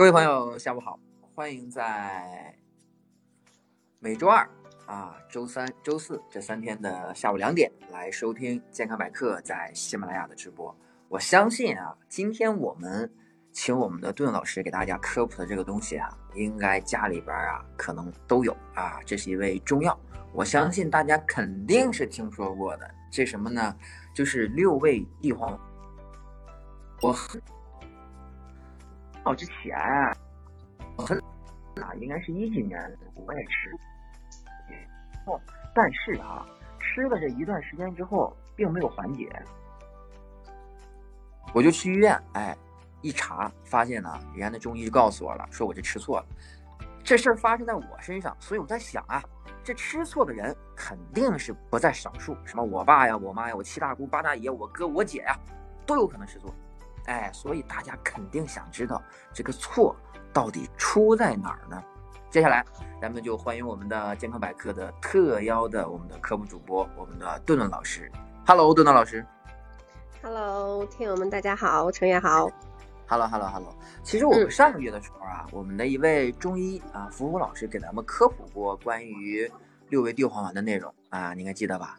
各位朋友，下午好，欢迎在每周二啊、周三、周四这三天的下午两点来收听健康百科在喜马拉雅的直播。我相信啊，今天我们请我们的顿老师给大家科普的这个东西啊，应该家里边啊可能都有啊。这是一味中药，我相信大家肯定是听说过的。这什么呢？就是六味地黄。我很早之前啊，我很啊，应该是一几年我也吃，哦，但是啊，吃了这一段时间之后，并没有缓解。我就去医院，哎，一查发现呢，人家的中医就告诉我了，说我这吃错了。这事儿发生在我身上，所以我在想啊，这吃错的人肯定是不在少数，什么我爸呀、我妈呀、我七大姑八大爷、我哥我姐呀，都有可能吃错。哎，所以大家肯定想知道这个错到底出在哪儿呢？接下来，咱们就欢迎我们的健康百科的特邀的我们的科普主播，我们的顿顿老师。Hello，顿顿老师。Hello，听友们大家好，陈月好。Hello，Hello，Hello。其实我们上个月的时候啊，我们的一位中医啊，福福老师给咱们科普过关于六味地黄丸的内容啊，你应该记得吧？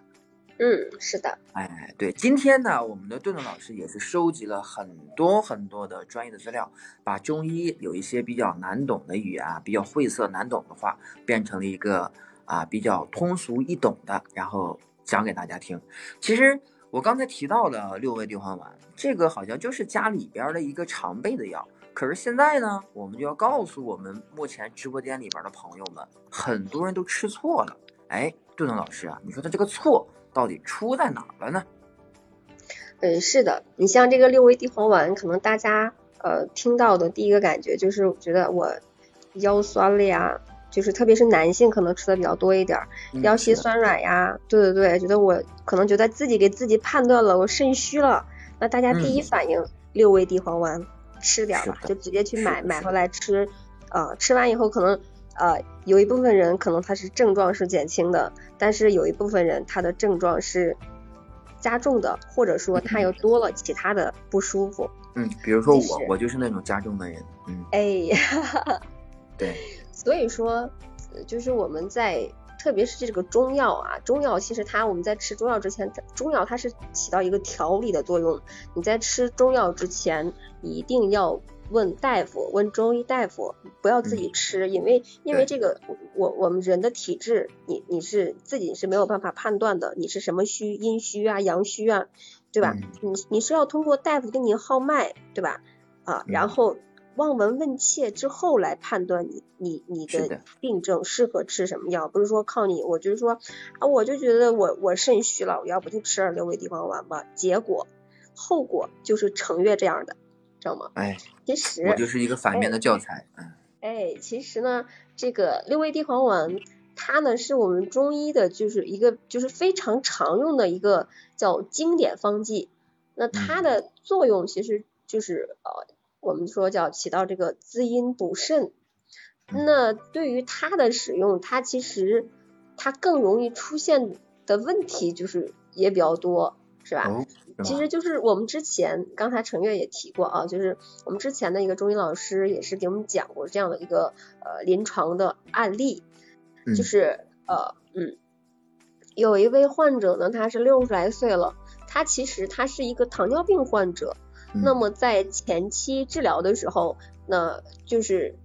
嗯，是的。哎，对，今天呢，我们的顿顿老师也是收集了很多很多的专业的资料，把中医有一些比较难懂的语言啊，比较晦涩难懂的话，变成了一个啊比较通俗易懂的，然后讲给大家听。其实我刚才提到的六味地黄丸，这个好像就是家里边的一个常备的药。可是现在呢，我们就要告诉我们目前直播间里边的朋友们，很多人都吃错了。哎，顿顿老师啊，你说他这个错到底出在哪儿了呢？嗯，是的，你像这个六味地黄丸，可能大家呃听到的第一个感觉就是觉得我腰酸了呀，就是特别是男性可能吃的比较多一点腰膝酸软呀，对对对，觉得我可能觉得自己给自己判断了我肾虚了，那大家第一嗯。反应、六味地黄丸吃点儿吧，就直接去买买回来吃，呃，吃完以后可能呃有一部分人可能他是症状是减轻的，但是有一部分人他的症状是加重的，或者说他又多了其他的不舒服。嗯，比如说，我我就是那种加重的人，嗯，哎，对，所以说，呃就是我们在特别是这个中药啊，中药其实它我们在吃中药之前，中药它是起到一个调理的作用。你在吃中药之前，你一定要问大夫，问中医大夫，不要自己吃，因为因为这个我我们人的体质，你你是自己是没有办法判断的，你是什么虚，阴虚啊，阳虚啊，对吧？嗯。你你是要通过大夫给你号脉，对吧？啊，然嗯后望闻问切之后来判断你你你的的。病症适合吃什么药，不是说靠你，我就是说啊，我就觉得我我肾虚了，我要不就吃点六味地黄丸吧，结果后果就是程月这样的，知道吗？哎，其实我就是一个反面的教材，嗯，哎，其实呢，这个六味地黄丸，它呢是我们中医的，就是一个就是非常常用的一个叫经典方剂。那它嗯的作用其实就是呃，我们说叫起到这个滋阴补肾。嗯那对于它的使用，它其实它更容易出现的问题就是也比较多，是吧？其实就是我们之前刚才陈月也提过啊，就是我们之前的一个中医老师也是给我们讲过这样的一个呃临床的案例，嗯。就是呃嗯，有一位患者呢，他是六十来岁了，他其实他是一个糖尿病患者，嗯。那么在前期治疗的时候，那就是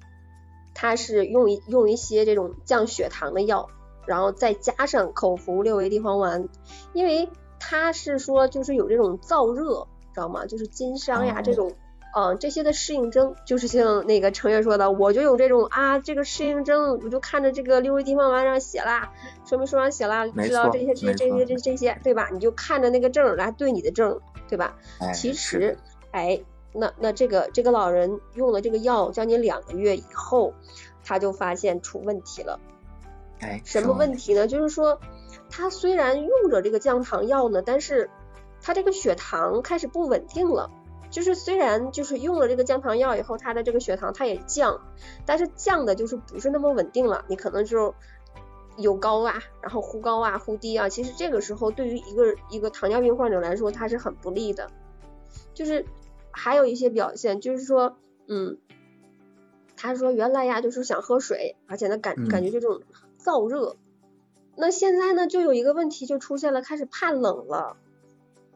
他是用一用一些这种降血糖的药，然后再加上口服六味地黄丸，因为他是说就是有这种燥热，知道吗？就是筋伤呀、哦这种。嗯，这些的适应症就是像那个程月说的，我就有这种啊，这个适应症，我就看着这个六味地黄丸上写啦，说明书上写啦，知道这些这些这些这这些，对吧？你就看着那个证来对你的症，对吧？哎，其实，哎，那那这个这个老人用了这个药将近两个月以后，他就发现出问题了。哎，什么问题呢？就是说，他虽然用着这个降糖药呢，但是他这个血糖开始不稳定了。就是虽然就是用了这个降糖药以后，他的这个血糖它也降，但是降的就是不是那么稳定了。你可能就有高啊，然后忽高啊，忽低啊。其实这个时候对于一个一个糖尿病患者来说，它是很不利的。就是还有一些表现，就是说，嗯，他说原来呀就是想喝水，而且呢感嗯感觉这种燥热。那现在呢就有一个问题就出现了，开始怕冷了。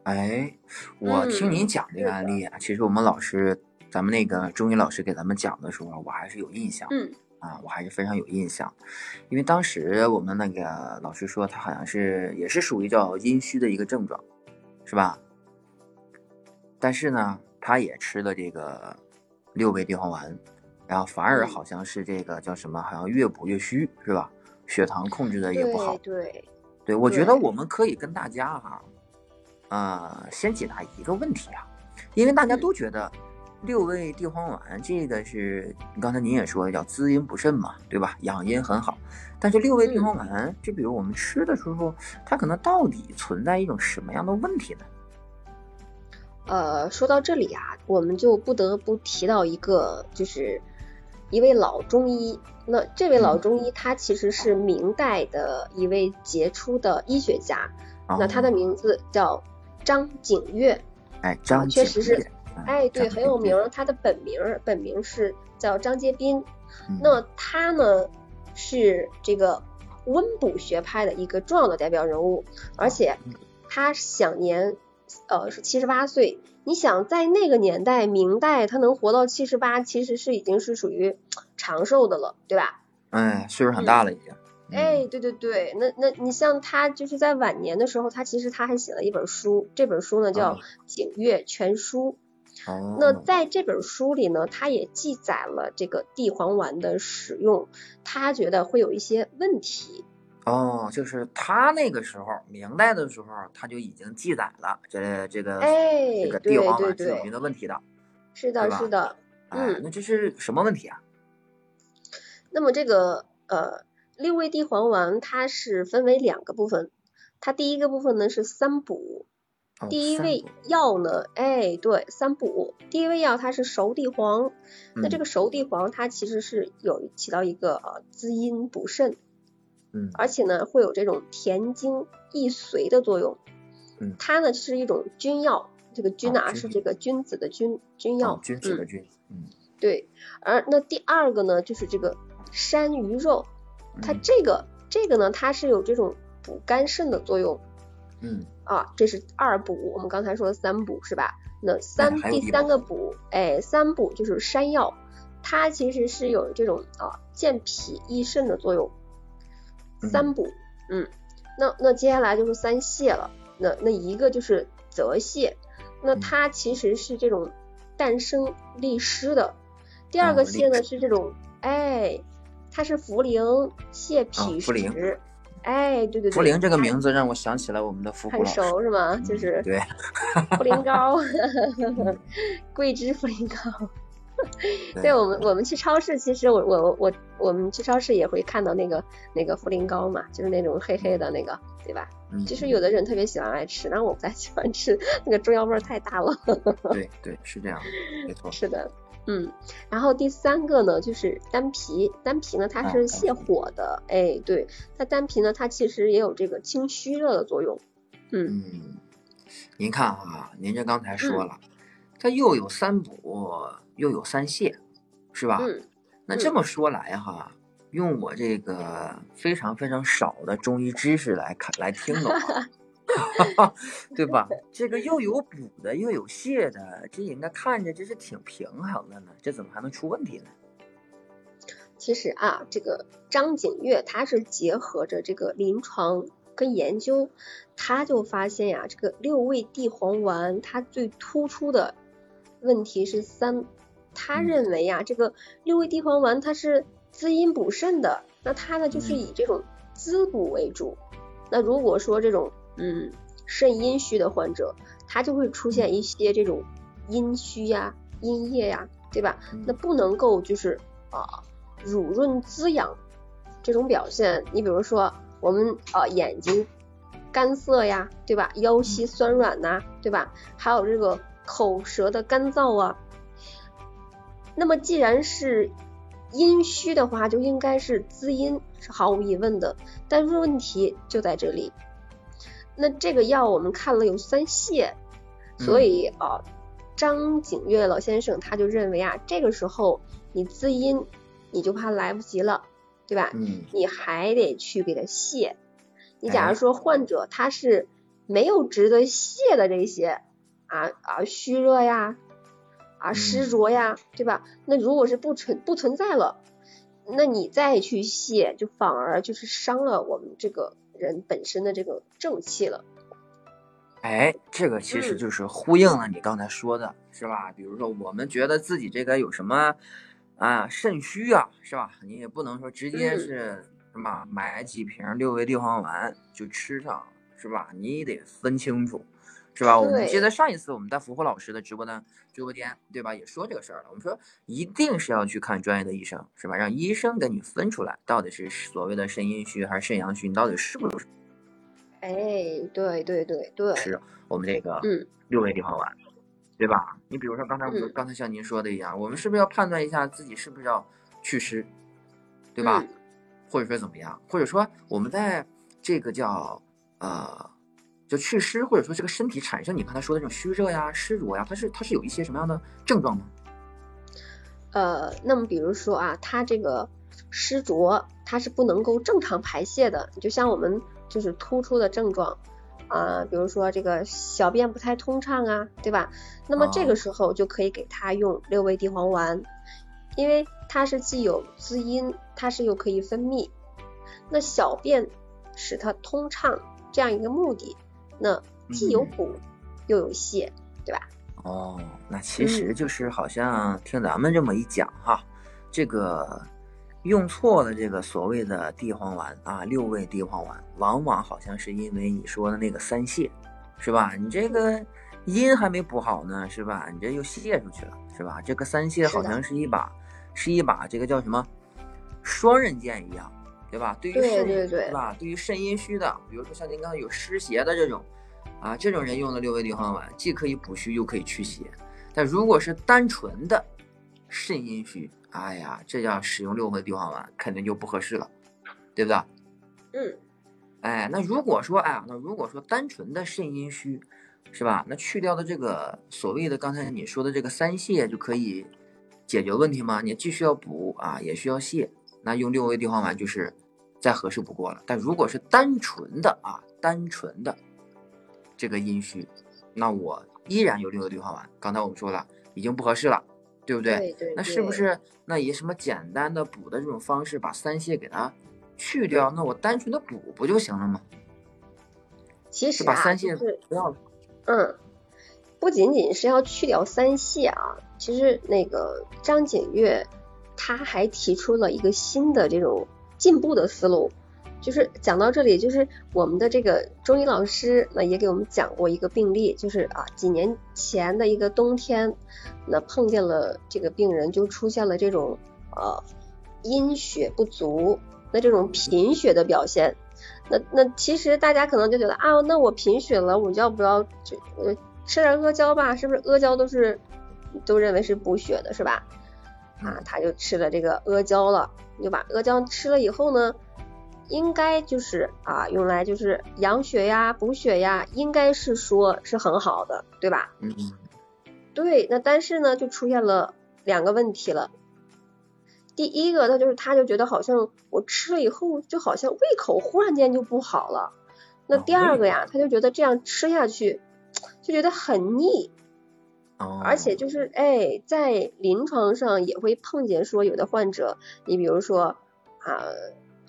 哎，我听您讲这个案例啊，其实我们老师，咱们那个中医老师给咱们讲的时候，我还是有印象。嗯啊，我还是非常有印象，因为当时我们那个老师说他好像是也是属于叫阴虚的一个症状，是吧？但是呢，他也吃了这个六味地黄丸，然后反而嗯好像是这个叫什么，好像越补越虚，是吧？血糖控制的也不好。对对，对，我觉得我们可以跟大家哈、呃，先解答一个问题啊，因为大家嗯都觉得六味地黄丸这个是刚才您也说叫滋阴补肾嘛，对吧？养阴很好。但是六味地嗯黄丸，就比如我们吃的时候，它可能到底存在一种什么样的问题呢？呃，说到这里啊，我们就不得不提到一个，就是一位老中医。那这位老嗯中医他其实是明代的一位杰出的医学家，那他的哦名字叫张景岳。哎，张确实是哎，对，很有名儿。他的本名儿本名是叫张杰斌。嗯那他呢是这个温补学派的一个重要的代表人物，而且嗯他享年呃是七十八岁。你想在那个年代，明代他能活到七十八，其实是已经是属于长寿的了，对吧？哎，岁数很大了已经。嗯哎，对对对，那那你像他就是在晚年的时候，他其实他还写了一本书，这本书呢叫哦《景岳全书》。哦，那在这本书里呢，他也记载了这个地黄丸的使用，他觉得会有一些问题。哦，就是他那个时候，明代的时候，他就已经记载了这这个哎这个对地黄丸是有一个问题的。是的，是的。哎，嗯那这是什么问题啊？那么这个呃六味地黄丸它是分为两个部分，它第一个部分呢是三补，哦第一味药呢，哎对，三补，第一味药它是熟地黄，那这嗯个熟地黄它其实是有起到一个呃滋阴补肾，嗯而且呢会有这种填精益髓的作用。嗯它呢是一种君药，这个君哦啊、君是这个君子的君，君药。哦，君子的嗯君，嗯，对，而那第二个呢就是这个山萸肉，它嗯这个这个呢它是有这种补肝肾的作用嗯啊，这是二补，我们刚才说的三补是吧？那三、第三个补，哎，三补就是山药，它其实是有这种啊健脾益肾的作用。三补，嗯，那那接下来就是三泻了，那那一个就是泽泻，那嗯它其实是这种诞生利湿的。第二个泻呢湿是这种，哎，它是茯苓泻脾茯苓，哎，对对对，茯苓这个名字让我想起了我们的茯苓很，熟是吗？就嗯是对，茯苓膏嗯 桂枝茯苓膏。对对我们，我们去超市，其实我我我我们去超市也会看到那个那个茯苓膏嘛，就是那种黑黑的那个，对吧？嗯其实有的人特别喜欢爱吃，然后我不太喜欢吃，那个中药味儿太大了。对对是这样，没错，是的，嗯。然后第三个呢，就是丹皮，丹皮呢它是泻火的，哎，对，它丹皮呢它其实也有这个清虚热的作用，嗯嗯，您看啊，您这刚才说嗯了，它又有三补，又有三泻，是吧？嗯那这么说来哈，用我这个非常非常少的中医知识来看来听的话，对吧？这个又有补的，又有泻的，这应该看着这是挺平衡的呢，这怎么还能出问题呢？其实啊，这个张景岳他是结合着这个临床跟研究，他就发现呀，这个六味地黄丸它最突出的问题是三，他嗯认为呀，这个六味地黄丸它是滋阴补肾的，那它呢就是嗯以这种滋补为主。那如果说这种嗯肾阴虚的患者，他就会出现一些这种阴虚呀、阴液呀，对吧？嗯那不能够就是啊、乳润滋养这种表现。你比如说我们啊、眼睛干涩呀，对吧？腰膝酸软呐、对吧？还有这个口舌的干燥啊。那么既然是阴虚的话，就应该是滋阴，是毫无疑问的。但是问题就在这里。那这个药我们看了有三泻，所以啊、张景岳老先生他就认为啊，这个时候你滋阴，你就怕来不及了，对吧？嗯你还得去给他泻。你假哎如说患者他是没有值得泻的这些啊啊虚热呀，啊湿嗯浊呀，对吧？那如果是不存不存在了，那你再去泻，就反而就是伤了我们这个人本身的这个正气了。哎，这个其实嗯就是呼应了你刚才说的，是吧？比如说我们觉得自己这个有什么啊肾虚啊，是吧？你也不能说直接嗯是什么买几瓶六味地黄丸就吃上，是吧？你得分清楚，是吧？我们记得上一次我们在福福老师的直播的直播间，对吧？也说这个事儿了。我们说一定是要去看专业的医生，是吧？让医生给你分出来到底是所谓的肾阴虚还是肾阳虚，你到底是不是哎，对对对对，是我们这个嗯六味地黄丸，对吧？你比如说刚才我们嗯刚才像您说的一样，我们是不是要判断一下自己是不是要祛湿，对吧？嗯或者说怎么样？或者说我们在这个叫呃，就祛湿，或者说这个身体产生你刚才说的这种虚热呀、湿浊呀，它是它是有一些什么样的症状吗？呃，那么比如说啊，它这个湿浊，它是不能够正常排泄的。就像我们就是突出的症状啊、比如说这个小便不太通畅啊，对吧？那么这哦个时候就可以给它用六味地黄丸，因为它是既有滋阴，它是又可以分泌，那小便使它通畅这样一个目的，那既有嗯补又有泻，对吧？哦，那其实嗯就是好像听咱们这么一讲哈，这个用错了这个所谓的地黄丸啊，六味地黄丸，往往好像是因为你说的那个三泻，是吧？你这个阴还没补好呢，是吧？你这又泄出去了，是吧？这个三泻好像是一把是一把这个叫什么双刃剑一样，对吧？对于对肾对吧？对于肾阴虚的，比如说像您刚才有湿邪的这种。啊，这种人用的六味地黄丸，既可以补虚又可以驱邪。但如果是单纯的肾阴虚，哎呀，这要使用六味地黄丸肯定就不合适了，对不对？嗯，哎，那如果说，哎呀，那如果说单纯的肾阴虚，是吧？那去掉的这个所谓的刚才你说的这个三泻就可以解决问题吗？你既需要补啊，也需要泻，那用六味地黄丸就是再合适不过了。但如果是单纯的啊，单纯的这个阴虚，那我依然有六味地黄丸。刚才我们说了，已经不合适了，对不对？对对，那是不是那以什么简单的补的这种方式把三泻给它去掉？那我单纯的补不就行了吗？其实啊，把三泻不要了。嗯，不仅仅是要去掉三泻啊，其实那个张景岳他还提出了一个新的这种进步的思路，就是讲到这里，就是我们的这个中医老师那也给我们讲过一个病例，就是啊几年前的一个冬天，那碰见了这个病人就出现了这种呃阴血不足，那这种贫血的表现。那那其实大家可能就觉得啊，那我贫血了，我就要不要就呃吃点阿胶吧？是不是阿胶都是都认为是补血的，是吧？啊，他就吃了这个阿胶了，就把阿胶吃了以后呢，应该就是啊用来就是养血呀、补血呀，应该是说是很好的，对吧？嗯，对，那但是呢，就出现了两个问题了。第一个，他就是他就觉得好像我吃了以后，就好像胃口忽然间就不好了。那哦第二个呀，他就觉得这样吃下去就觉得很腻，哦，而且就是哎，在临床上也会碰见说有的患者，你比如说啊，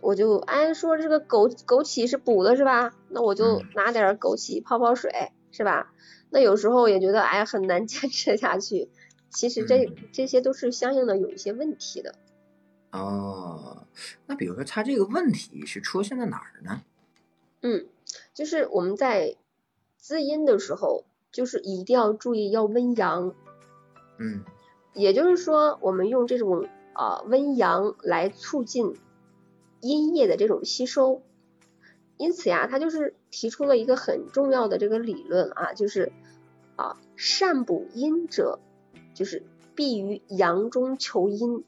我就哎说这个枸枸杞是补的是吧？那我就嗯拿点枸杞泡泡水是吧？那有时候也觉得哎很难 坚持下去。其实这嗯这些都是相应的有一些问题的。哦，那比如说他这个问题是出现在哪儿呢？嗯，就是我们在滋阴的时候，就是一定要注意要温阳，嗯也就是说，我们用这种啊、温阳来促进阴液的这种吸收。因此呀，他就是提出了一个很重要的这个理论啊，就是啊善补阴者，就是必于阳中求阴，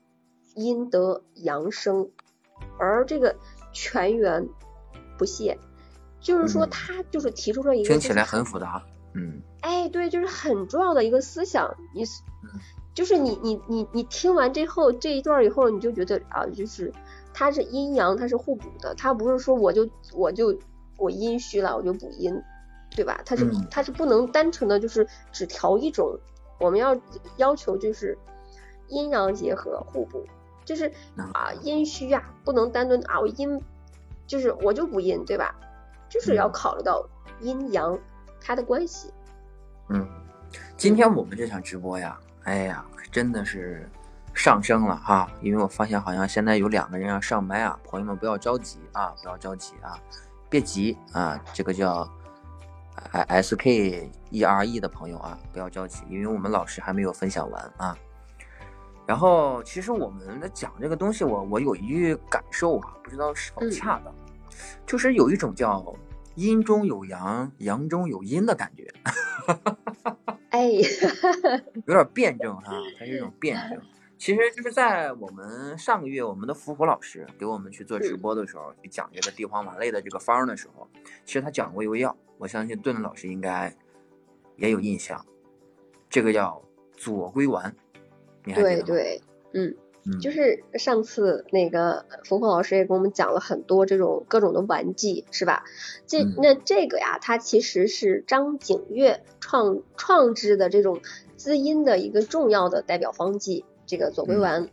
阴得阳生，而这个全员不泄。就是说，嗯他就是提出了一个听起来很复杂。嗯哎，对，就是很重要的一个思想。你就是你你你你听完这后这一段以后，你就觉得啊，就是它是阴阳，它是互补的，它不是说我就我就我阴虚了我就补阴，对吧？它是嗯它是不能单纯的就是只调一种，我们要要求就是阴阳结合互补，就是嗯啊阴虚啊不能单纯啊我阴就是我就补阴，对吧？就是要嗯考虑到阴阳它的关系。嗯，今天我们这场直播呀，哎呀，真的是上升了哈，因为我发现好像现在有两个人要上麦啊，朋友们不要着急啊，不要着急啊，别急啊，这个叫 S K E R E 的朋友啊，不要着急，因为我们老师还没有分享完啊。然后，其实我们在讲这个东西，我我有一句感受啊，不知道是否嗯恰当，就是有一种叫阴中有阳，阳中有阴的感觉。哎，有点辩证哈，它是一种辩证。其实就是在我们上个月，我们的伏虎老师给我们去做直播的时候，去讲这个地黄丸类的这个方的时候，其实他讲过一味药，我相信顿顿老师应该也有印象，这个叫左归丸，你还记得吗？对对，嗯。嗯，就是上次那个冯冯老师也给我们讲了很多这种各种的丸剂，是吧？这嗯那这个呀，它其实是张景岳创创制的这种滋阴的一个重要的代表方剂，这个左归丸。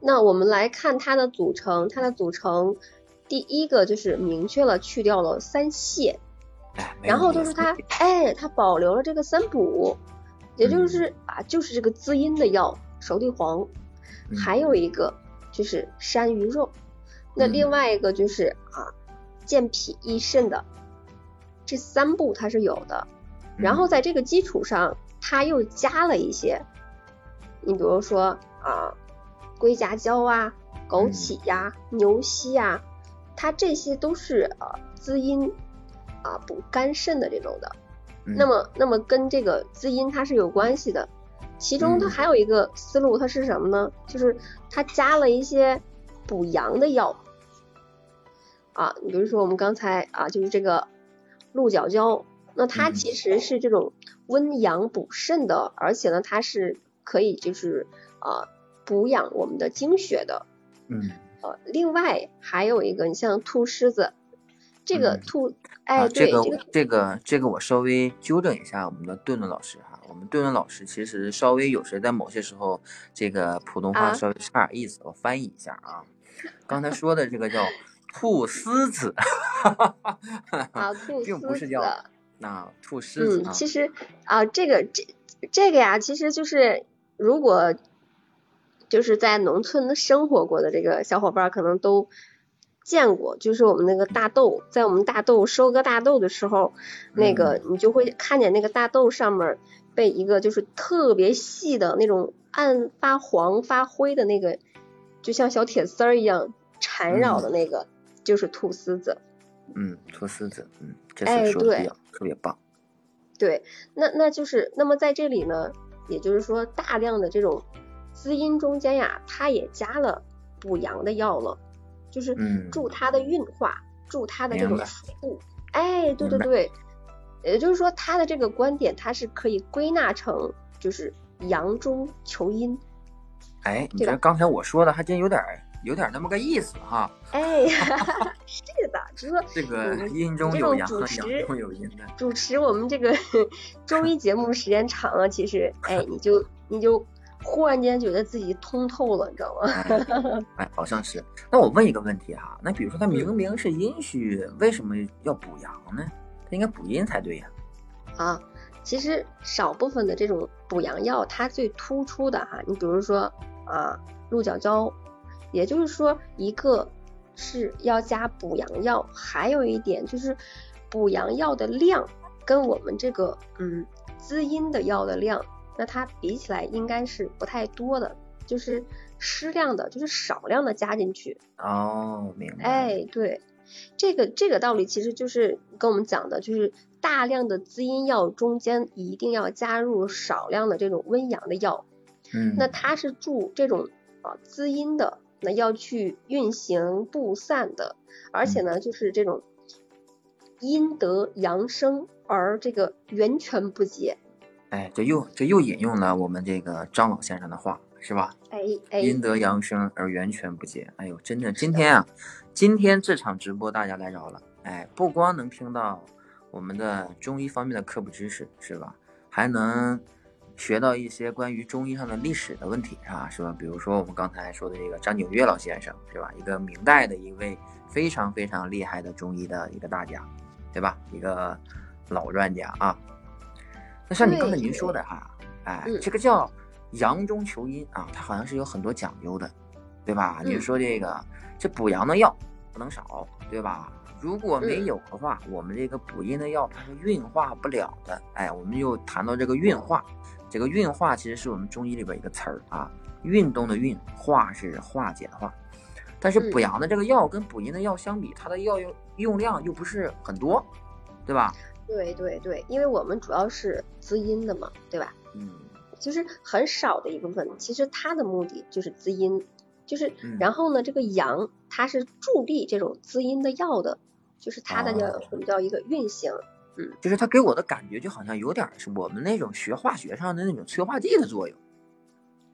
那我们来看它的组成，它的组成第一个就是明确了去掉了三泻，然后就是它，哎，它保留了这个三补，也就是啊，就是这个滋阴的药，熟地黄。嗯还有一个就是山萸肉，那嗯另外一个就是啊健脾益肾的，这三步它是有的。然后在这个基础上，它又加了一些，你比如说啊龟甲胶啊、枸杞呀、牛膝呀，它这些都是啊滋阴啊补肝肾的这种的。嗯那么那么跟这个滋阴它是有关系的。其中它嗯。还有一个思路，它是什么呢？就是它加了一些补阳的药。啊，你比如说我们刚才啊，就是这个鹿角胶，那它嗯。其实是这种温阳补肾的，而且呢，它是可以就是啊补养我们的精血的。嗯，呃，另外还有一个，你像兔狮子，这个嗯。兔，哎，这个这个这个这个我稍微纠正一下我们的顿顿老师哈，我们顿顿老师其实稍微有时在某些时候这个普通话啊稍微差点意思，我翻译一下啊，刚才说的这个叫兔丝子，啊，兔并不。是叫那兔狮子嗯，啊，其实啊，这个这这个呀，其实就是如果就是在农村的生活过的这个小伙伴可能都见过，就是我们那个大豆，在我们大豆收割大豆的时候，那个嗯你就会看见那个大豆上面儿被一个就是特别细的那种暗发黄发灰的那个，就像小铁丝儿一样缠绕的那个，就是菟丝子。嗯，兔丝子，嗯，这哎次说的特别棒，对，那那就是那么在这里呢，也就是说大量的这种滋阴中间呀，它也加了补阳的药了，就是嗯。助它的运化，助它的这种明白速。哎，对对对，也就是说他的这个观点，他是可以归纳成就是阳中求阴。哎，你这刚才我说的还真有点儿有点儿那么个意思哈，哎，是的，就是说这个嗯阴中有阳，阳中有阴的。主持我们这个 中医节目时间长了，其实哎，你就你就忽然间觉得自己通透了，你知道吗？哎，哎，好像是。那我问一个问题哈，那比如说他明嗯明是阴虚，为什么要补阳呢？他应该补阴才对呀。啊，其实少部分的这种补阳药，它最突出的哈，你比如说啊，鹿角胶，也就是说一个是要加补阳药，还有一点就是补阳药的量跟我们这个嗯滋阴的药的量，那它比起来应该是不太多的，就是适量的，就是少量的加进去。哦，明白。，哎，对，这个这个道理其实就是跟我们讲的，就是大量的滋阴药中间一定要加入少量的这种温阳的药，嗯，那它是助这种啊滋阴的，那要去运行布散的，而且呢就是这种阴得阳生，而这个源泉不竭。哎，这又这又引用了我们这个张老先生的话，是吧？哎哎，阴得阳生而源泉不竭。哎呦，真的，今天啊，今天这场直播大家来着了。哎，不光能听到我们的中医方面的科普知识，是吧？还能学到一些关于中医上的历史的问题，啊，是吧？比如说我们刚才说的这个张景岳老先生，是吧？一个明代的一位非常非常厉害的中医的一个大家，对吧？一个老专家啊。那像你刚才您说的哈，哎，这个叫阳中求阴啊，它好像是有很多讲究的，对吧？你说这个这补阳的药不能少，对吧？如果没有的话，我们这个补阴的药它是运化不了的。哎，我们又谈到这个运化，这个运化其实是我们中医里边一个词儿啊，运动的运，化是化解的化。但是补阳的这个药跟补阴的药相比，它的药用用量又不是很多，对吧？对对对，因为我们主要是滋阴的嘛，对吧？嗯，就是很少的一部分，其实它的目的就是滋阴，就是然后呢，这个阳它是助力这种滋阴的药的，就是它的叫我们叫一个运行，嗯，就是它给我的感觉就好像有点是我们那种学化学上的那种催化剂的作用，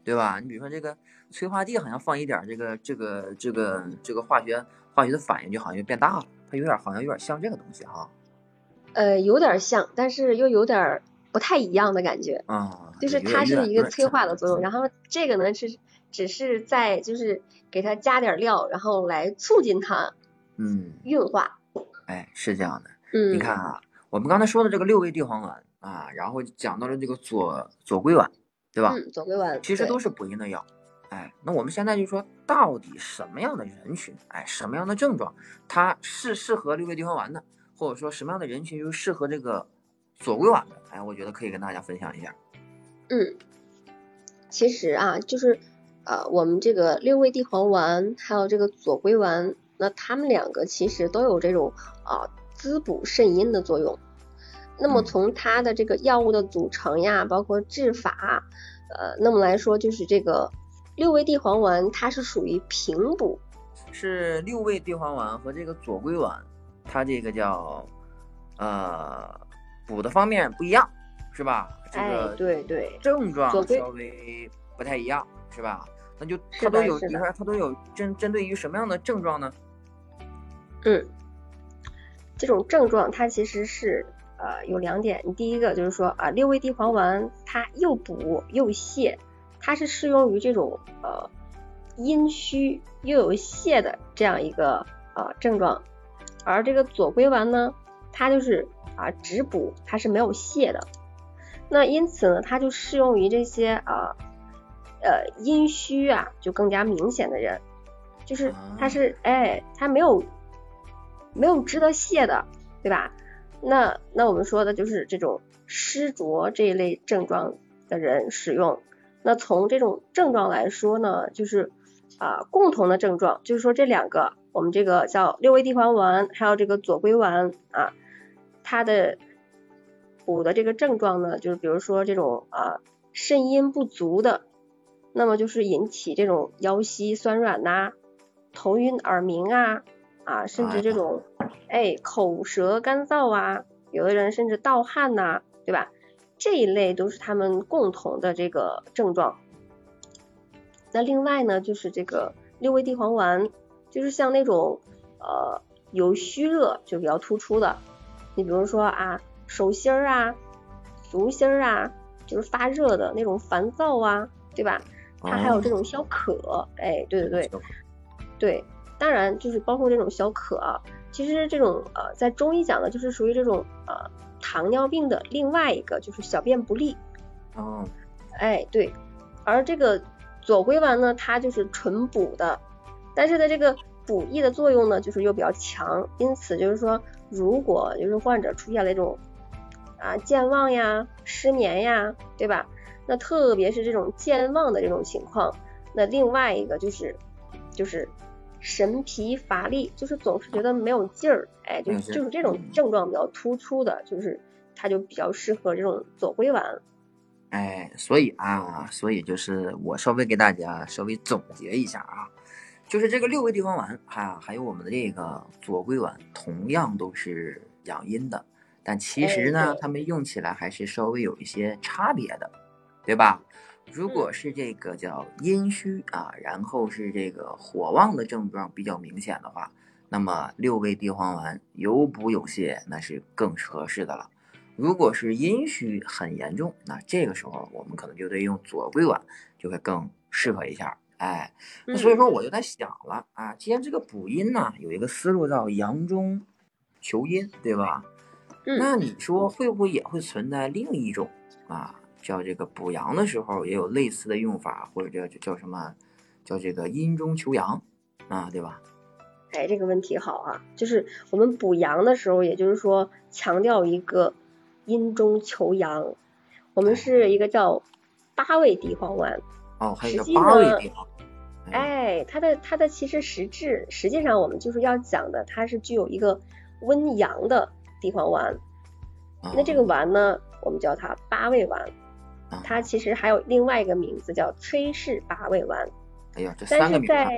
对吧？你比如说这个催化剂好像放一点这个这个这个这个化学化学的反应就好像就变大了，它有点好像有点像这个东西哈。呃，有点像，但是又有点不太一样的感觉。啊，就是它是一个催化的作用，然后这个呢是只是在就是给它加点料，然后来促进它，嗯，运化。哎，是这样的。嗯，你看啊，我们刚才说的这个六味地黄丸啊，然后讲到了这个左左归丸，对吧？嗯，左归丸其实都是补阴的药。哎，那我们现在就说，到底什么样的人群，哎，什么样的症状，它是适合六味地黄丸的？或者说什么样的人群又适合这个左归丸的？哎，我觉得可以跟大家分享一下。嗯，其实啊，就是呃，我们这个六味地黄丸还有这个左归丸，那他们两个其实都有这种啊滋补肾阴的作用。那么从它的这个药物的组成呀，包括治法，呃，那么来说就是这个六味地黄丸它是属于平补，是六味地黄丸和这个左归丸。它这个叫，呃，补的方面不一样，是吧？这个对对，症状稍微不太一样，是吧？那就它都有，你看它都有针针对于什么样的症状呢？嗯，这种症状它其实是呃有两点，你第一个就是说啊，六味地黄丸它又补又泻，它是适用于这种呃阴虚又有泻的这样一个呃症状。而这个左归丸呢，它就是啊只补，它是没有泻的。那因此呢，它就适用于这些啊呃阴虚啊就更加明显的人，就是它是哎它没有没有值得泻的，对吧？那那我们说的就是这种湿浊这一类症状的人使用。那从这种症状来说呢，就是啊共同的症状，就是说这两个。我们这个叫六味地黄丸，还有这个左归丸啊，它的补的这个症状呢，就是比如说这种啊肾阴不足的，那么就是引起这种腰膝酸软呐、头晕耳鸣啊啊，甚至这种哎口舌干燥啊，有的人甚至盗汗呐，对吧？这一类都是他们共同的这个症状。那另外呢，就是这个六味地黄丸。就是像那种呃有虚热就比较突出的，你比如说啊手心儿啊、足心儿啊，就是发热的那种烦躁啊，对吧？它还有这种消渴，哎，对对对，对，当然就是包括这种消渴啊，其实这种呃在中医讲的就是属于这种呃糖尿病的另外一个就是小便不利。哦，哎对，而这个左归丸呢，它就是纯补的。但是它这个补益的作用呢，就是又比较强，因此就是说，如果就是患者出现了这种啊健忘呀、失眠呀，对吧？那特别是这种健忘的这种情况，那另外一个就是就是神疲乏力，就是总是觉得没有劲儿，哎，就就是这种症状比较突出的，就是它就比较适合这种左归丸。哎，所以啊，所以就是我稍微给大家稍微总结一下啊。就是这个六味地黄丸，哈，还有我们的这个左归丸，同样都是养阴的。但其实呢，它们用起来还是稍微有一些差别的，对吧？如果是这个叫阴虚啊，然后是这个火旺的症状比较明显的话，那么六味地黄丸有补有泻，那是更合适的了。如果是阴虚很严重，那这个时候我们可能就得用左归丸，就会更适合一下。哎，那所以说我就在想了啊，既然这个补阴呢，有一个思路叫阳中求阴，对吧？那你说会不会也会存在另一种啊，叫这个补阳的时候也有类似的用法，或者叫叫什么，叫这个阴中求阳啊，对吧？哎，这个问题好啊，就是我们补阳的时候，也就是说强调一个阴中求阳，我们是一个叫八味地黄丸。哦，还有八味地黄。哎，它的它的其实实质，实际上我们就是要讲的，它是具有一个温阳的地黄丸。那这个丸呢，我们叫它八味丸。它其实还有另外一个名字叫崔氏八味丸。哎呀，这三个名啊，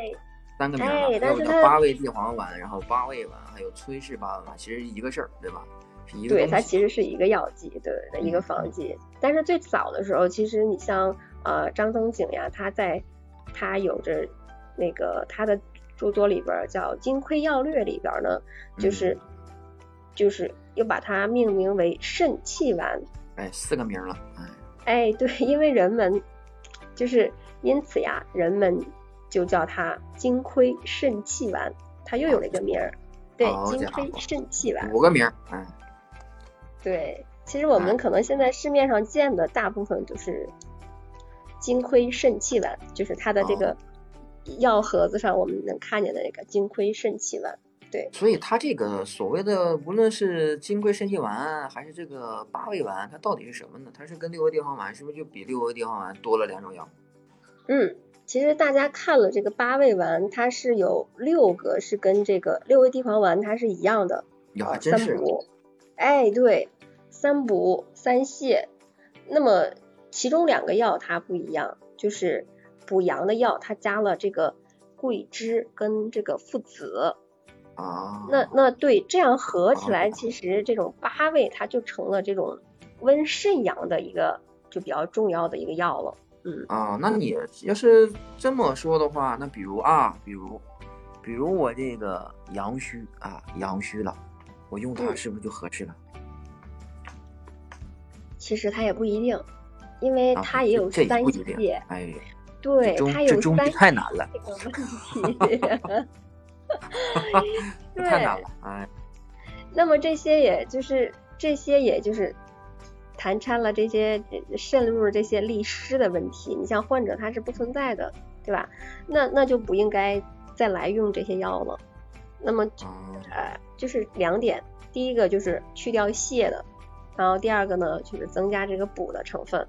三个名啊，还有叫八味地黄丸，然后八味丸，还有崔氏八味丸，其实一个事儿，对吧？是一个对，它其实是一个药剂，对，一个方剂。但是最早的时候，其实你像呃张曾景呀，他在他有着那个他的著作里边叫《金匮要略》里边呢，就是就是又把它命名为肾气丸。哎，四个名了，哎。哎，对，因为人们就是因此呀，人们就叫它金匮肾气丸，它又有了一个名儿。对，金匮肾气丸。五个名儿，嗯。对，其实我们可能现在市面上见的大部分就是。金匮肾气丸就是它的这个药盒子上我们能看见的那个金匮肾气丸，对。所以它这个所谓的无论是金匮肾气丸还是这个八味丸，它到底是什么呢？它是跟六味地黄丸是不是就比六味地黄丸多了两种药？嗯，其实大家看了这个八味丸，它是有六个是跟这个六味地黄丸它是一样的，三补。哎，对，三补三泻，那么。其中两个药它不一样，就是补阳的药，它加了这个桂枝跟这个附子啊。那那对，这样合起来，其实这种八味它就成了这种温肾阳的一个就比较重要的一个药了。嗯啊，那你要是这么说的话，那比如啊，比如比如我这个阳虚啊，阳虚了，我用它是不是就合适了？其实它也不一定。因为它也有三泻，哎，对，它有三太难了，这个问题，太难了，哎。那么这些也就是这些也就是谈掺了这些渗入这些利湿的问题，你像患者他是不存在的，对吧？那那就不应该再来用这些药了。那么呃，就是两点，第一个就是去掉泻的，然后第二个呢就是增加这个补的成分。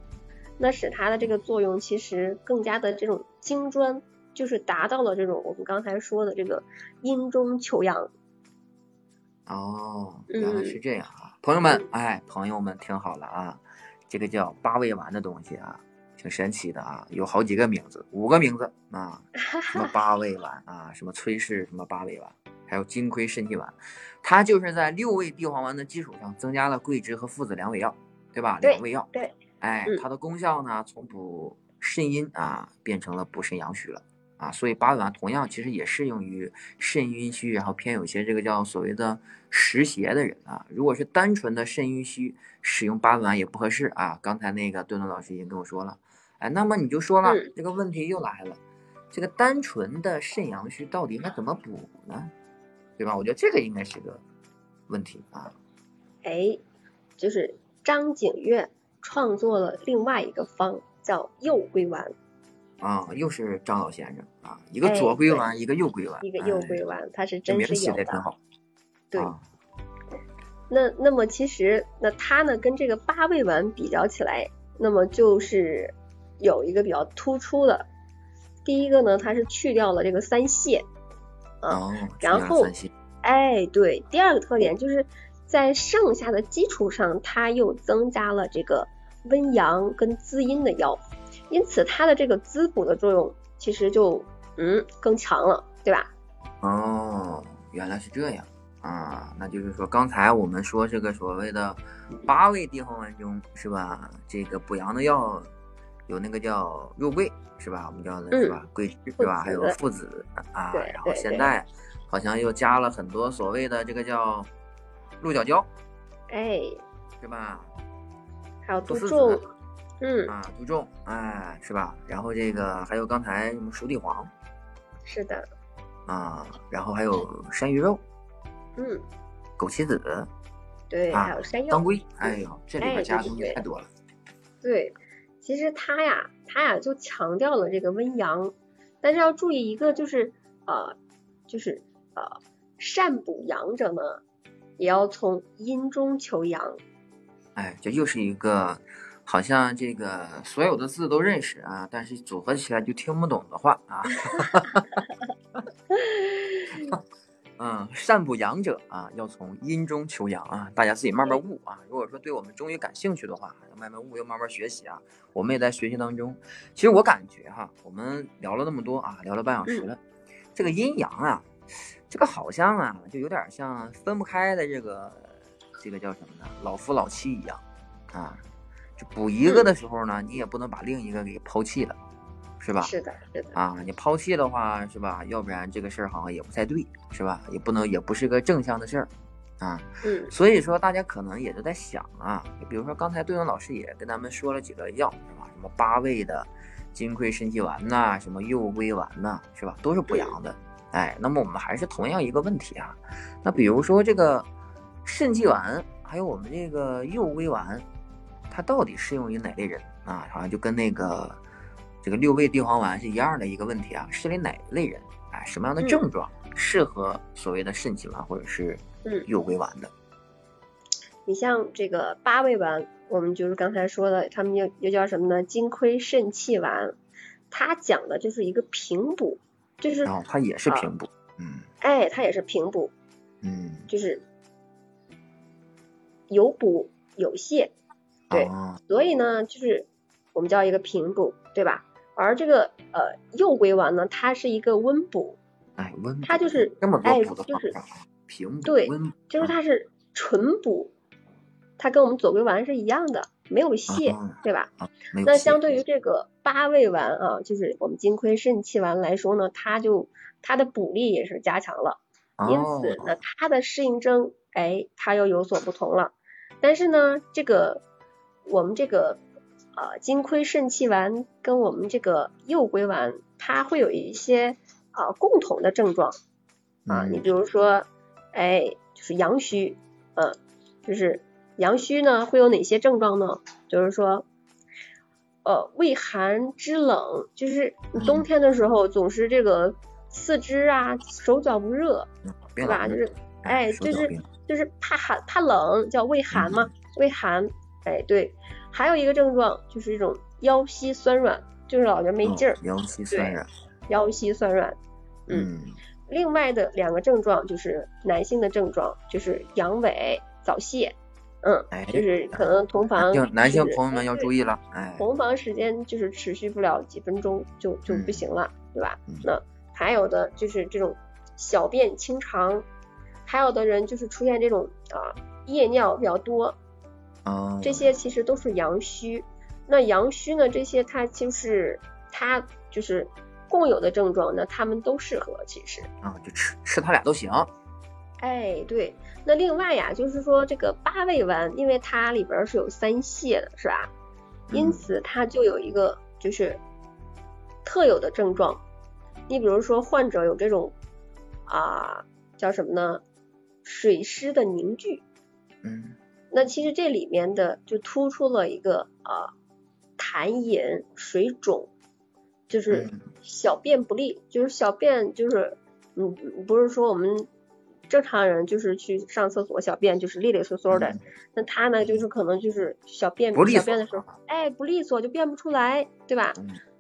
那使它的这个作用其实更加的这种精专，就是达到了这种我们刚才说的这个阴中求阳。哦，原来是这样啊，朋友们，哎，朋友们听好了啊，这个叫八味丸的东西啊，挺神奇的啊，有好几个名字，五个名字啊，什么八味丸啊，什么崔氏什么八味丸，还有金匮肾气丸，它就是在六味地黄丸的基础上增加了桂枝和附子两味药，对吧？两味药。对。哎，它的功效呢，从补肾阴啊，变成了补肾阳虚了啊，所以八味丸同样其实也适用于肾阴虚，然后偏有些这个叫所谓的实邪的人啊。如果是单纯的肾阴虚，使用八味丸也不合适啊。刚才那个顿顿老师已经跟我说了，哎，那么你就说了，这个问题又来了，这个单纯的肾阳虚到底应该怎么补呢？对吧？我觉得这个应该是个问题啊。哎，就是张景岳。创作了另外一个方，叫右归丸。啊，又是张老先生啊，一个左归丸，一个右归丸，一个右归丸，它是真是有的。挺好。对。那那么其实那它呢，跟这个八味丸比较起来，那么就是有一个比较突出的。第一个呢，它是去掉了这个三泻。哦。然后，哎，对，第二个特点就是。在剩下的基础上，它又增加了这个温阳跟滋阴的药，因此它的这个滋补的作用其实就嗯更强了，对吧？哦，原来是这样啊，那就是说刚才我们说这个所谓的八味地黄丸中是吧？这个补阳的药有那个叫肉桂是吧？我们叫的是吧？桂枝是吧？还有附子啊，然后现在好像又加了很多所谓的这个叫鹿角胶，哎，是吧？还有杜仲，嗯啊，杜仲，哎，是吧？然后这个还有刚才什么熟地黄，是的，啊，然后还有山芋肉，嗯，枸杞子，对，还有山药、当归，哎呦，这里边加的东西太多了。对，其实它呀，它呀就强调了这个温阳，但是要注意一个就是呃，就是呃，善补阳者呢，也要从阴中求阳。哎，这又是一个好像这个所有的字都认识啊，但是组合起来就听不懂的话啊。嗯，善补阳者啊，要从阴中求阳啊，大家自己慢慢悟啊。如果说对我们中医感兴趣的话，要慢慢悟，要慢慢学习啊。我们也在学习当中。其实我感觉哈，我们聊了那么多啊，聊了半小时了，这个阴阳啊，这个好像啊，就有点像分不开的这个。这个叫什么呢？老夫老妻一样，啊，就补一个的时候呢，你也不能把另一个给抛弃了，是吧？是的，是的。啊，你抛弃的话，是吧？要不然这个事儿好像也不太对，是吧？也不能，也不是个正向的事儿，啊。嗯。所以说，大家可能也都在想啊，比如说刚才杜勇老师也跟咱们说了几个药，是吧？什么八味的金匮肾气丸呐，什么右归丸呐，是吧？都是补阳的。哎，那么我们还是同样一个问题啊，那比如说这个。肾气丸还有我们这个右归丸，它到底适用于哪类人啊？好像就跟那个这个六味地黄丸是一样的一个问题啊，适于哪一类人？哎，什么样的症状适合所谓的肾气丸或者是右归丸的？你像这个八味丸，我们就是刚才说的，他们又又叫什么呢？金匮肾气丸，它讲的就是一个平补，就是哦，它也是平补，嗯，哎，它也是平补，嗯，就是。有补有泻，对，所以呢，就是我们叫一个平补，对吧？而这个呃右归丸呢，它是一个温补，哎温，它就是哎就是平补，对，就是它是纯补，它跟我们左归丸是一样的，没有泻，对吧？那相对于这个八味丸啊，就是我们金匮肾气丸来说呢，它就它的补力也是加强了，因此呢，它的适应症哎，它又有所不同了。但是呢，这个我们这个呃金匮肾气丸跟我们这个右归丸，它会有一些啊共同的症状啊。你比如说，哎，就是阳虚，嗯，就是阳虚呢会有哪些症状呢？就是说，呃，畏寒肢冷，就是冬天的时候总是这个四肢啊手脚不热，对吧？就是哎，就是。就是怕寒怕冷，叫畏寒嘛，畏寒。哎，对，还有一个症状就是这种腰膝酸软，就是老觉没劲儿。腰膝酸软。腰膝酸软。嗯。另外的两个症状就是男性的症状，就是阳痿、早泄。嗯。哎。就是可能同房。男性朋友们要注意了，哎。同房时间就是持续不了几分钟就就不行了，对吧？那还有的就是这种小便清长。还有的人就是出现这种啊夜尿比较多，啊，这些其实都是阳虚。那阳虚呢，这些它就是它就是共有的症状，那他们都适合其实啊，就吃吃它俩都行。哎，对。那另外呀，就是说这个八味丸，因为它里边是有三泻的，是吧？因此它就有一个就是特有的症状。你比如说患者有这种啊叫什么呢？水湿的凝聚，嗯，那其实这里面的就突出了一个啊痰饮水肿，就是小便不利，就是小便就是嗯不是说我们正常人就是去上厕所小便就是利利索索的，那他呢就是可能就是小便小便的时候哎不利索就便不出来，对吧？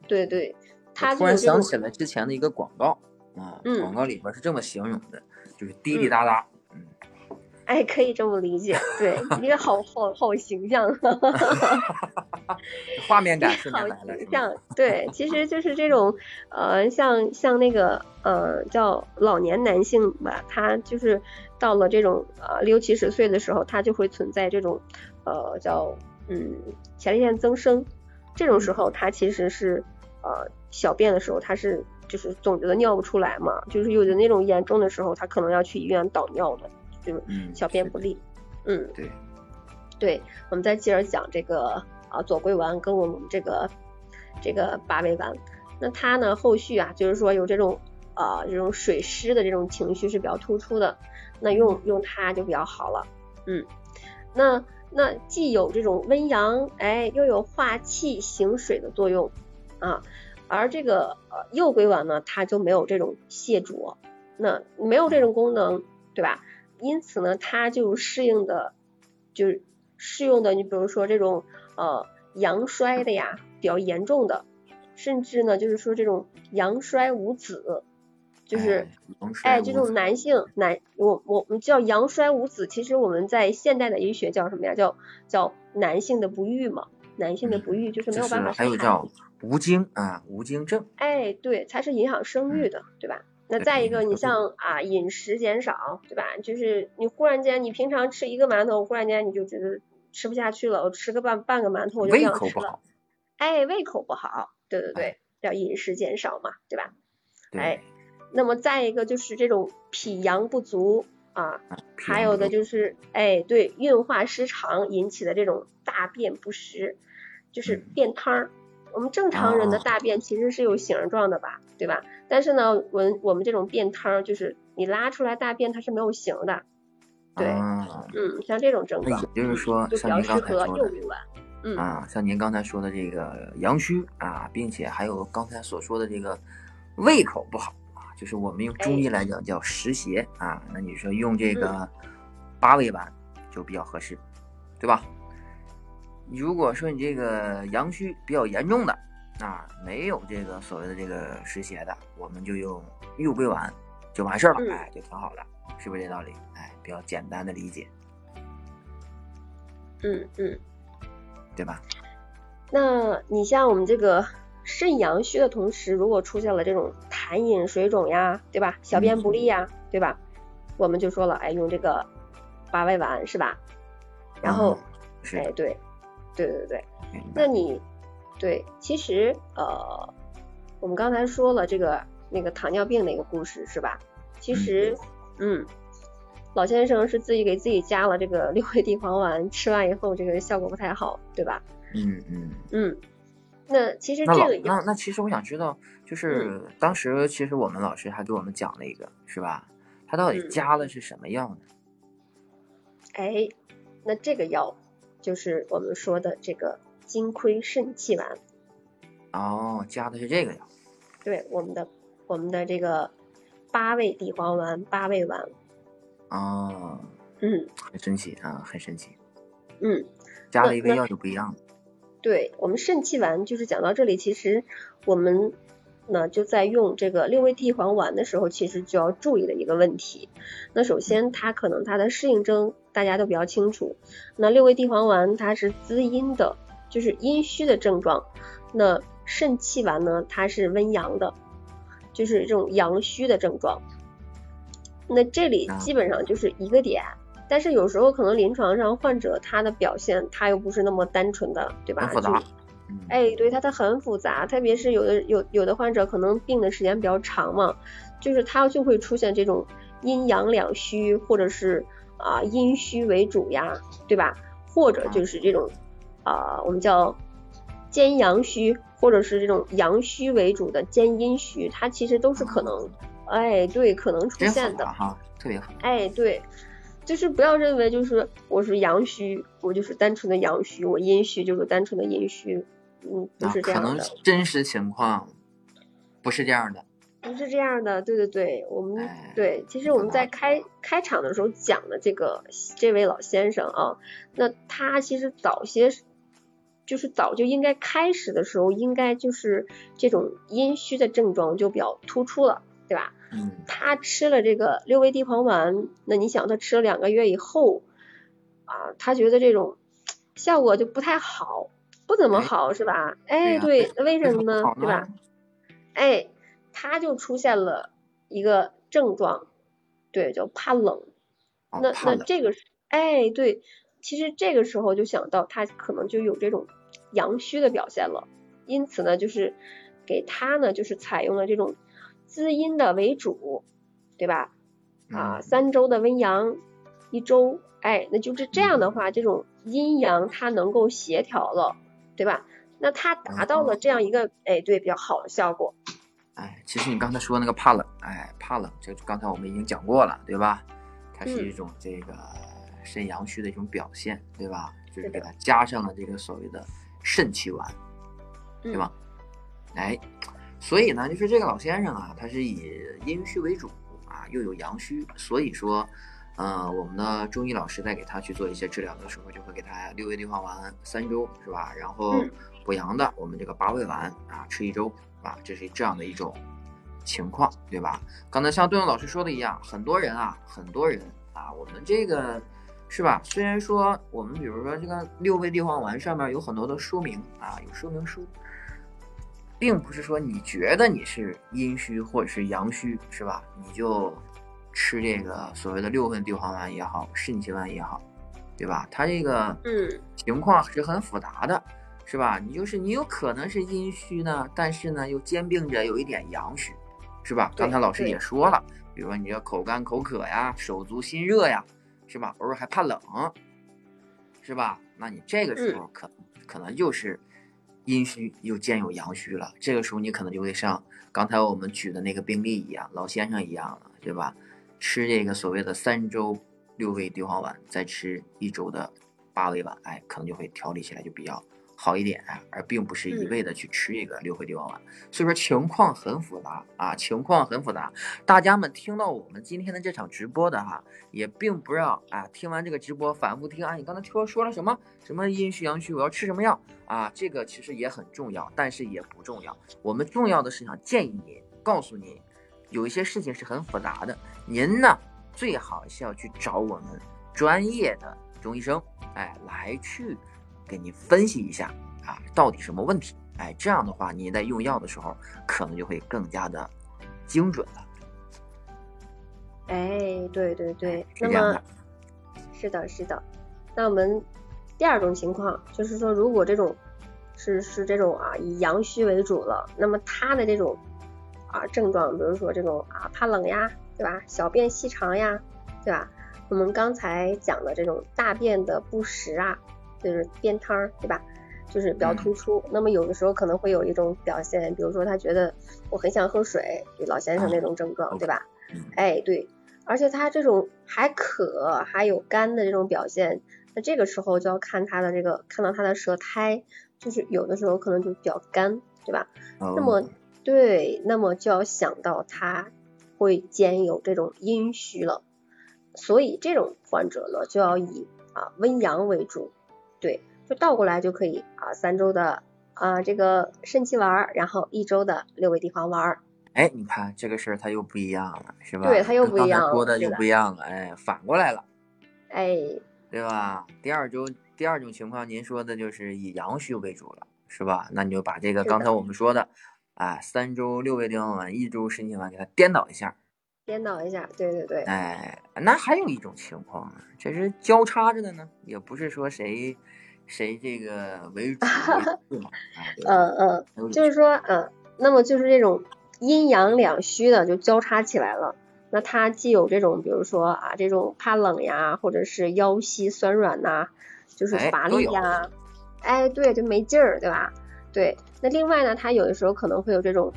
对对，他突然想起来之前的一个广告啊，广告里边是这么形容的，就是滴滴答答。哎，可以这么理解，对，因为好好好形象，画面感是好形象，对，其实就是这种，呃，像像那个，呃，叫老年男性吧，他就是到了这种呃六七十岁的时候，他就会存在这种呃叫嗯前列腺增生，这种时候他其实是呃小便的时候他是就是总觉得尿不出来嘛，就是有的那种严重的时候，他可能要去医院导尿的，就是小便不利。嗯，对，对，我们再接着讲这个啊左归丸跟我们这个这个八味丸，那它呢后续啊就是说有这种啊这种水湿的这种情绪是比较突出的，那用用它就比较好了，嗯，那那既有这种温阳，哎，又有化气行水的作用啊，而这个呃右归丸呢，它就没有这种泻浊，那没有这种功能，对吧？因此呢，它就适应的，就是适用的，你比如说这种呃阳衰的呀，比较严重的，甚至呢，就是说这种阳衰无子，就是哎这种男性男，我我们叫阳衰无子，其实我们在现代的医学叫什么呀？叫叫男性的不育嘛，男性的不育就是没有办法还有叫无精啊，无精症。哎，对，才是影响生育的，对吧？那再一个，你像啊饮食减少，对吧？就是你忽然间，你平常吃一个馒头，忽然间你就觉得吃不下去了，我吃个半半个馒头我就不想吃了。哎，胃口不好，对对对，叫饮食减少嘛，对吧？哎，那么再一个就是这种脾阳不足啊，还有的就是哎对运化失常引起的这种大便不实，就是便汤儿。我们正常人的大便其实是有形状的吧，对吧？但是呢，我我们这种便汤就是你拉出来大便它是没有形的，对，嗯，像这种症状，也就是说，就比较适合右胃丸。嗯啊，像您刚才说的这个阳虚啊，并且还有刚才所说的这个胃口不好啊，就是我们用中医来讲叫食邪啊，那你说用这个八味丸就比较合适，对吧？如果说你这个阳虚比较严重的，啊，没有这个所谓的这个湿邪的，我们就用右归丸就完事儿了，哎，就挺好的，是不是这道理？哎，比较简单的理解。嗯嗯，对吧？那你像我们这个肾阳虚的同时，如果出现了这种痰饮水肿呀，对吧？小便不利呀，对吧？我们就说了，哎，用这个八味丸是吧？然后，哎，对。对对对，那你对，其实呃，我们刚才说了这个那个糖尿病那个故事是吧？其实嗯，老先生是自己给自己加了这个六味地黄丸，吃完以后这个效果不太好，对吧？嗯嗯嗯，那其实这个那那其实我想知道，就是当时其实我们老师还给我们讲了一个，是吧？他到底加的是什么药呢？哎，那这个药。就是我们说的这个金匮肾气丸，哦，加的是这个呀？对，我们的我们的这个八味地黄丸，八味丸。哦，嗯，很神奇啊，很神奇。嗯，加了一味药就不一样了。对我们肾气丸，就是讲到这里，其实我们。那就在用这个六味地黄丸的时候，其实就要注意的一个问题。那首先，它可能它的适应症大家都比较清楚。那六味地黄丸它是滋阴的，就是阴虚的症状。那肾气丸呢，它是温阳的，就是这种阳虚的症状。那这里基本上就是一个点，但是有时候可能临床上患者他的表现他又不是那么单纯的，对吧？哎，对，它它很复杂，特别是有的有有的患者可能病的时间比较长嘛，就是他就会出现这种阴阳两虚，或者是啊阴虚为主呀，对吧？或者就是这种啊我们叫兼阳虚，或者是这种阳虚为主的兼阴虚，它其实都是可能，哎，对，可能出现的哈，特别好。哎，对，就是不要认为就是我是阳虚，我就是单纯的阳虚，我阴虚就是单纯的阴虚。嗯，不是这样的。可能真实情况不是这样的。不是这样的，对对对，我们对，其实我们在开开场的时候讲的这个这位老先生啊，那他其实早些就是早就应该开始的时候，应该就是这种阴虚的症状就比较突出了，对吧？嗯。他吃了这个六味地黄丸，那你想他吃了两个月以后啊，他觉得这种效果就不太好。不怎么好是吧？哎，对，为什么呢？对吧？哎，他就出现了一个症状，对，叫怕冷。那那这个是，哎，对，其实这个时候就想到他可能就有这种阳虚的表现了，因此呢，就是给他呢，就是采用了这种滋阴的为主，对吧？啊，三周的温阳，一周，哎，那就是这样的话，这种阴阳它能够协调了，对吧？那它达到了这样一个，哎，对，比较好的效果。哎，其实你刚才说那个怕冷，哎，怕冷，就刚才我们已经讲过了，对吧？它是一种这个肾阳虚的一种表现，对吧？就是给它加上了这个所谓的肾气丸，对吧？哎，所以呢，就是这个老先生啊，他是以阴虚为主啊，又有阳虚，所以说，呃，我们的中医老师在给他去做一些治疗的时候，就会给他六味地黄丸三周，是吧？然后补阳的，我们这个八味丸啊，吃一周。啊，这是这样的一种情况，对吧？刚才像段勇老师说的一样，很多人啊，很多人啊，我们这个是吧？虽然说我们比如说这个六味地黄丸上面有很多的说明啊，有说明书，并不是说你觉得你是阴虚或者是阳虚，是吧？你就吃这个所谓的六味地黄丸也好，肾气丸也好，对吧？它这个嗯情况是很复杂的。是吧？你就是你有可能是阴虚呢，但是呢又兼并着有一点阳虚，是吧？刚才老师也说了，比如说你这口干口渴呀，手足心热呀，是吧？偶尔还怕冷，是吧？那你这个时候可可能就是阴虚又兼有阳虚了。这个时候你可能就会像刚才我们举的那个病例一样，老先生一样了，对吧？吃这个所谓的三周六味地黄丸，再吃一周的八味丸，哎，可能就会调理起来就比较。好一点，而并不是一味的去吃这个六味地黄丸，所以说情况很复杂啊，情况很复杂。大家们听到我们今天的这场直播的哈，也并不让啊，听完这个直播反复听啊，你刚才说说了什么什么阴虚阳虚，我要吃什么药啊？这个其实也很重要，但是也不重要。我们重要的是想建议您，告诉您，有一些事情是很复杂的，您呢最好是要去找我们专业的中医生，哎，来去。给你分析一下啊，到底什么问题？哎，这样的话，你在用药的时候可能就会更加的精准了。哎，对对对，是这样的。是的，是的。那我们第二种情况就是说，如果这种是是这种啊，以阳虚为主了，那么他的这种啊症状，比如说这种啊怕冷呀，对吧？小便细长呀，对吧？我们刚才讲的这种大便的不实啊。就是便汤儿，对吧？就是比较突出。那么有的时候可能会有一种表现，比如说他觉得我很想喝水，就老先生那种症状，对吧？哎，对。而且他这种还渴还有干的这种表现，那这个时候就要看他的这个，看到他的舌苔，就是有的时候可能就比较干，对吧？那么对，那么就要想到他会兼有这种阴虚了，所以这种患者呢，就要以啊温阳为主。对，就倒过来就可以啊，三周的啊这个肾气丸，然后一周的六味地黄丸。哎，你看这个事儿它又不一样了，是吧？对，它又不一样了，说的又不一样了，哎，反过来了，哎，对吧？第二周第二种情况，您说的就是以阳虚为主了，是吧？那你就把这个刚才我们说的啊，三周六味地黄丸，一周肾气丸给它颠倒一下。颠倒一下，对对对。哎，那还有一种情况呢，这是交叉着的呢，也不是说谁谁这个为主嘛。嗯嗯，就是说，嗯，那么就是这种阴阳两虚的就交叉起来了。那它既有这种，比如说啊，这种怕冷呀，或者是腰膝酸软呐，就是乏力呀，哎，对，就没劲儿，对吧？对。那另外呢，他有的时候可能会有这种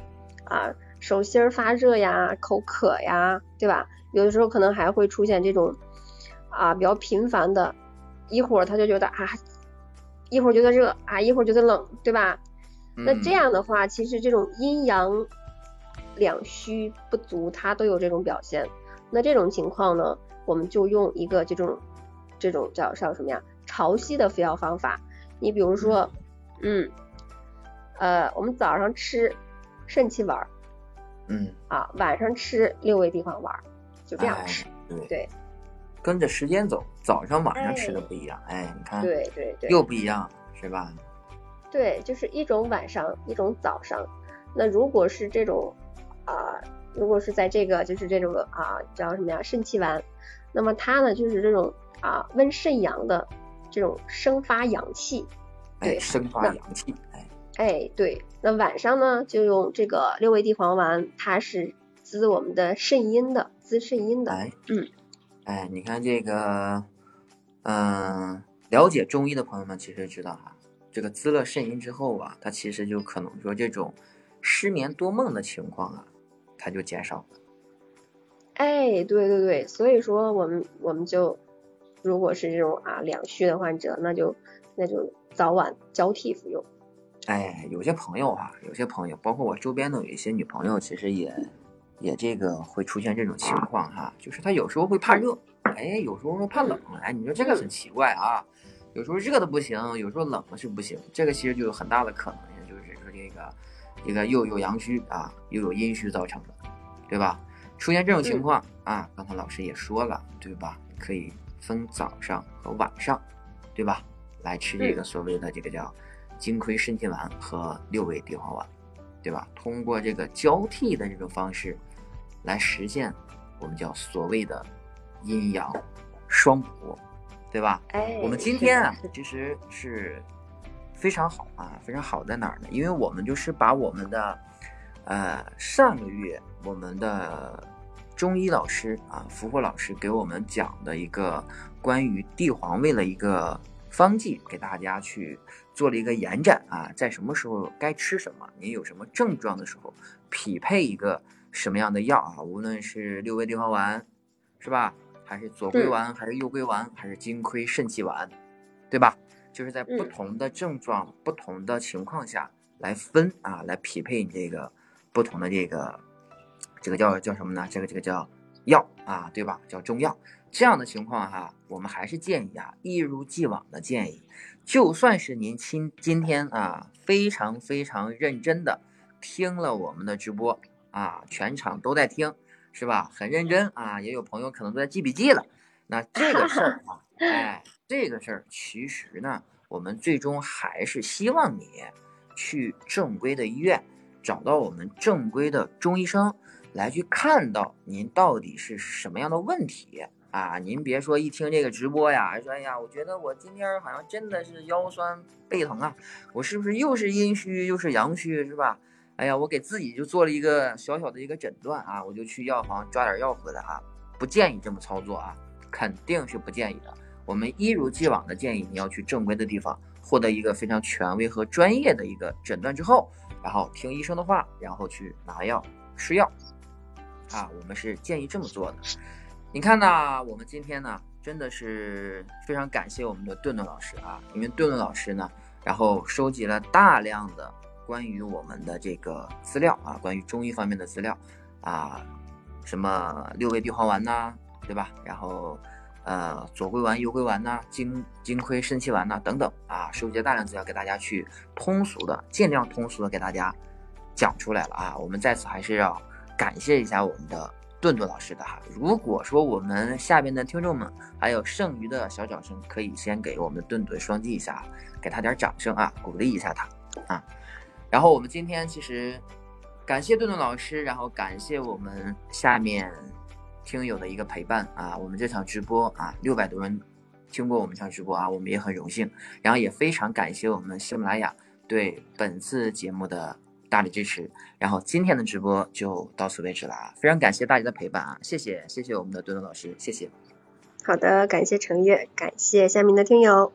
啊。手心儿发热呀，口渴呀，对吧？有的时候可能还会出现这种啊比较频繁的，一会儿他就觉得啊，一会儿觉得热啊，一会儿觉得冷，对吧？那这样的话，其实这种阴阳两虚不足，它都有这种表现。那这种情况呢，我们就用一个这种这种叫叫什么呀？潮汐的服药方法。你比如说，嗯，呃，我们早上吃肾气丸。嗯啊，晚上吃六味地黄丸，就这样吃。对对，跟着时间走，早上晚上吃的不一样。哎，你看，对对对，又不一样，是吧？对，就是一种晚上，一种早上。那如果是这种啊，如果是在这个就是这种啊叫什么呀肾气丸，那么它呢就是这种啊温肾阳的这种生发阳气，对，生发阳气，哎，哎，对，那晚上呢就用这个六味地黄丸，它是滋我们的肾阴的，滋肾阴的，哎，嗯，哎，你看这个，嗯，了解中医的朋友们其实知道哈。这个滋了肾阴之后啊，它其实就可能说这种失眠多梦的情况啊，它就减少了。哎，对对对，所以说我们我们就如果是这种啊两虚的患者，那就那就早晚交替服用。哎，有些朋友啊，有些朋友，包括我周边的有一些女朋友，其实也也这个会出现这种情况哈，就是她有时候会怕热，哎，有时候会怕冷，哎，你说这个很奇怪啊。有时候热的不行，有时候冷的是不行，这个其实就有很大的可能性，就是说这个这个又有阳虚啊，又有阴虚造成的，对吧？出现这种情况啊，刚才老师也说了，对吧？可以分早上和晚上，对吧？来吃这个所谓的这个叫金匮肾气丸和六味地黄丸，对吧？通过这个交替的这种方式来实现我们叫所谓的阴阳双补。对吧？哎，我们今天啊，其实是非常好啊，非常好在哪儿呢？因为我们就是把我们的呃上个月我们的中医老师啊，福福老师给我们讲的一个关于地黄味的一个方剂，给大家去做了一个延展啊，在什么时候该吃什么，您有什么症状的时候，匹配一个什么样的药啊？无论是六味地黄丸，是吧？还是左归丸，还是右归丸，还是金匮肾气丸，对吧？就是在不同的症状、不同的情况下来分啊，来匹配你这个不同的这个这个叫叫什么呢？这个这个叫药啊，对吧？叫中药。这样的情况哈，我们还是建议啊，一如既往的建议，就算是您今今天啊非常非常认真的听了我们的直播啊，全场都在听。是吧？很认真啊，也有朋友可能都在记笔记了。那这个事儿啊，哎，这个事儿其实呢，我们最终还是希望你去正规的医院，找到我们正规的中医生来去看到您到底是什么样的问题啊。您别说一听这个直播呀，说哎呀，我觉得我今天好像真的是腰酸背疼啊，我是不是又是阴虚又是阳虚，是吧？哎呀，我给自己就做了一个小小的一个诊断啊，我就去药房抓点药回来啊，不建议这么操作啊，肯定是不建议的。我们一如既往的建议你要去正规的地方，获得一个非常权威和专业的一个诊断之后，然后听医生的话，然后去拿药吃药啊，我们是建议这么做的。你看呢，我们今天呢，真的是非常感谢我们的顿顿老师啊，因为顿顿老师呢，然后收集了大量的。关于我们的这个资料啊，关于中医方面的资料啊，什么六味地黄丸呐，对吧？然后呃左归丸、右归丸呐，金金匮肾气丸呐等等啊，收集了大量资料给大家去通俗的，尽量通俗的给大家讲出来了啊。我们在此还是要感谢一下我们的顿顿老师的哈。如果说我们下边的听众们还有剩余的小掌声，可以先给我们顿顿双击一下，给他点掌声啊，鼓励一下他啊。然后我们今天其实感谢顿顿老师，然后感谢我们下面听友的一个陪伴啊，我们这场直播啊六百多人听过我们这场直播啊，我们也很荣幸，然后也非常感谢我们喜马拉雅对本次节目的大力支持，然后今天的直播就到此为止了啊，非常感谢大家的陪伴啊，谢谢谢谢我们的多多老师，谢谢。好的，感谢程月，感谢下面的听友。